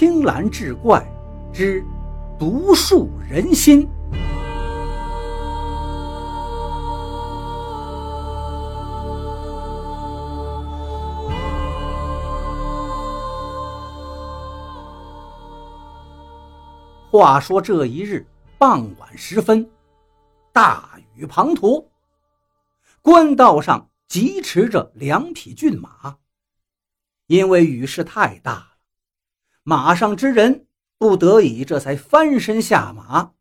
青蓝志怪之独树人心。话说这一日傍晚时分，大雨滂沱，官道上疾驰着两匹骏马。因为雨势太大，马上之人不得已，这才翻身下马，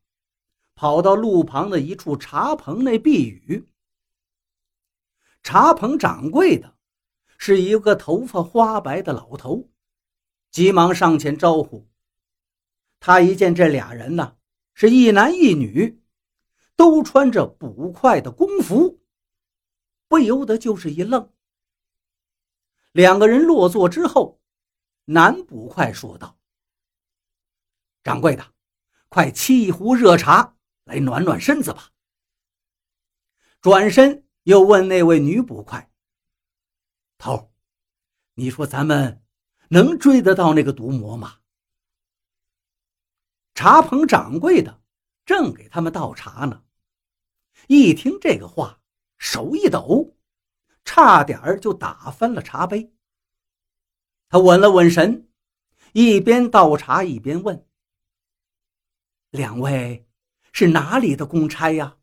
跑到路旁的一处茶棚内避雨。茶棚掌柜的是一个头发花白的老头，急忙上前招呼。他一见这俩人呢，是一男一女，都穿着捕快的工服，不由得就是一愣。两个人落座之后，男捕快说道：“掌柜的，快沏一壶热茶来暖暖身子吧。”转身又问那位女捕快：“头，你说咱们能追得到那个毒魔吗？”茶棚掌柜的正给他们倒茶呢，一听这个话，手一抖，差点就打翻了茶杯。他稳了稳神，一边倒茶一边问：“两位是哪里的公差呀？”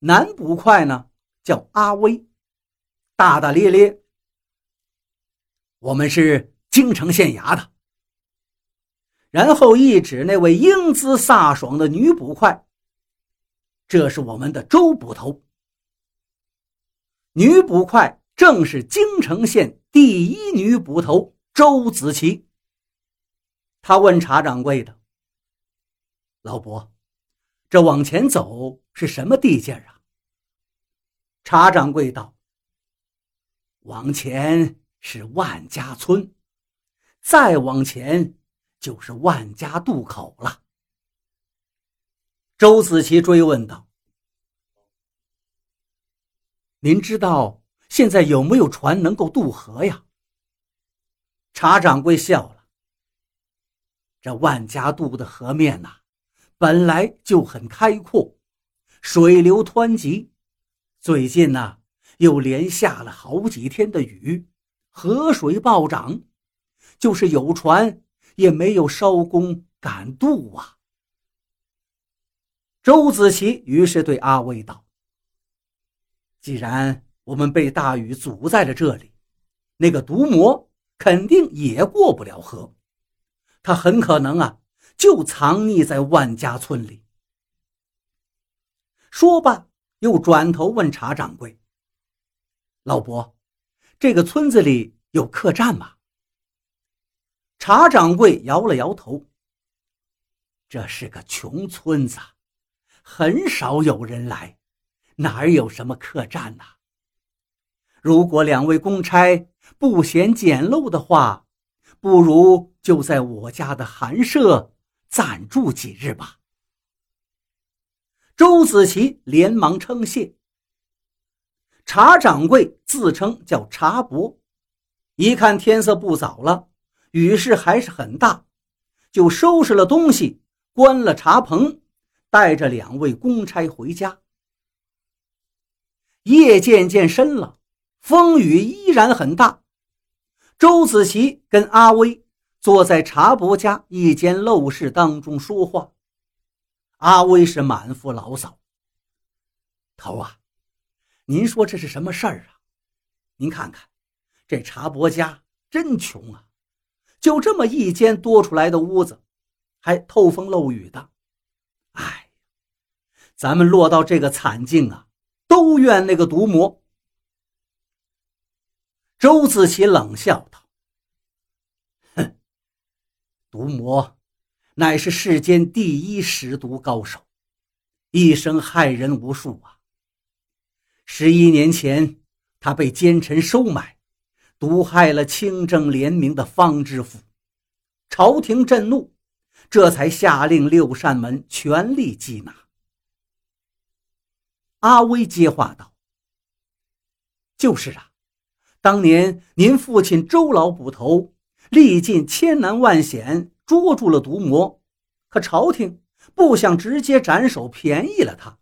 男捕快呢，叫阿威，大大咧咧：“我们是京城县衙的。”然后一指那位英姿飒爽的女捕快，这是我们的周捕头。女捕快正是京城县第一女捕头周子琪。他问茶掌柜的：“老伯，这往前走是什么地界啊？”茶掌柜道：“往前是万家村，再往前。”就是万家渡口了。周子琪追问道：“您知道现在有没有船能够渡河呀？”茶掌柜笑了：“这万家渡的河面呐，本来就很开阔，水流湍急，最近呢又连下了好几天的雨，河水暴涨，就是有船。”也没有艄公敢渡啊！周子琪于是对阿威道：“既然我们被大雨阻在了这里，那个毒魔肯定也过不了河，他很可能啊，就藏匿在万家村里。”说罢，又转头问茶掌柜：“老伯，这个村子里有客栈吗？”茶掌柜摇了摇头：“这是个穷村子，很少有人来，哪有什么客栈呐？如果两位公差不嫌简陋的话，不如就在我家的寒舍暂住几日吧。”周子琪连忙称谢。茶掌柜自称叫茶伯，一看天色不早了。雨势还是很大，就收拾了东西，关了茶棚，带着两位公差回家。夜渐渐深了，风雨依然很大。周子琪跟阿威坐在茶伯家一间陋室当中说话，阿威是满腹牢骚：“头啊，您说这是什么事儿啊？您看看，这茶伯家真穷啊！”就这么一间多出来的屋子，还透风漏雨的，哎，咱们落到这个惨境啊，都怨那个毒魔。周子琪冷笑道：“哼，毒魔乃是世间第一食毒高手，一生害人无数啊。十一年前，他被奸臣收买。”毒害了清正廉明的方知府，朝廷震怒，这才下令六扇门全力缉拿。阿威接话道：“就是啊，当年您父亲周老捕头历尽千难万险捉住了毒魔，可朝廷不想直接斩首便宜了他，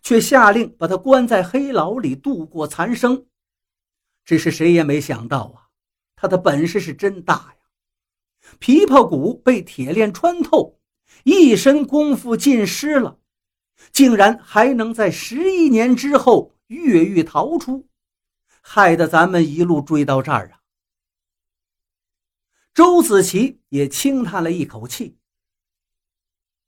却下令把他关在黑牢里度过残生。只是谁也没想到啊，他的本事是真大呀！琵琶骨被铁链穿透，一身功夫尽失了，竟然还能在十一年之后越狱逃出，害得咱们一路追到这儿啊！周子琪也轻叹了一口气。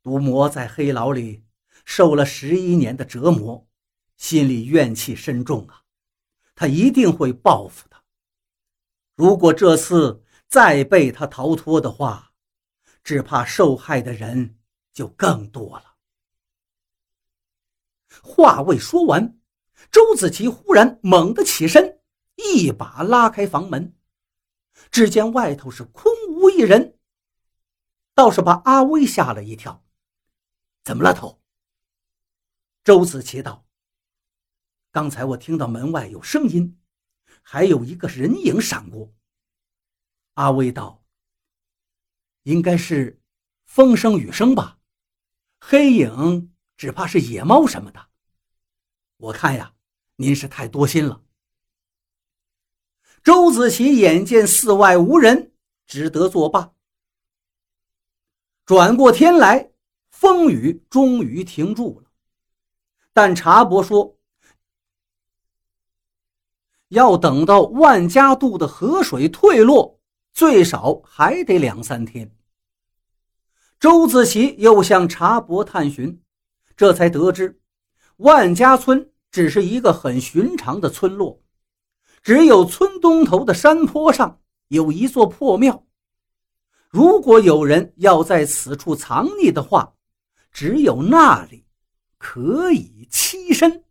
毒魔在黑牢里受了十一年的折磨，心里怨气深重啊！他一定会报复的。如果这次再被他逃脱的话，只怕受害的人就更多了。话未说完，周子琪忽然猛地起身，一把拉开房门。只见外头是空无一人，倒是把阿威吓了一跳。怎么了，头？周子琪道：“刚才我听到门外有声音，还有一个人影闪过。”阿威道：“应该是风声雨声吧，黑影只怕是野猫什么的。我看呀，您是太多心了。”周子琪眼见寺外无人，只得作罢。转过天来，风雨终于停住了。但查伯说，要等到万家渡的河水退落，最少还得两三天。周子琪又向查伯探寻，这才得知，万家村只是一个很寻常的村落。只有村东头的山坡上有一座破庙，如果有人要在此处藏匿的话，只有那里可以栖身。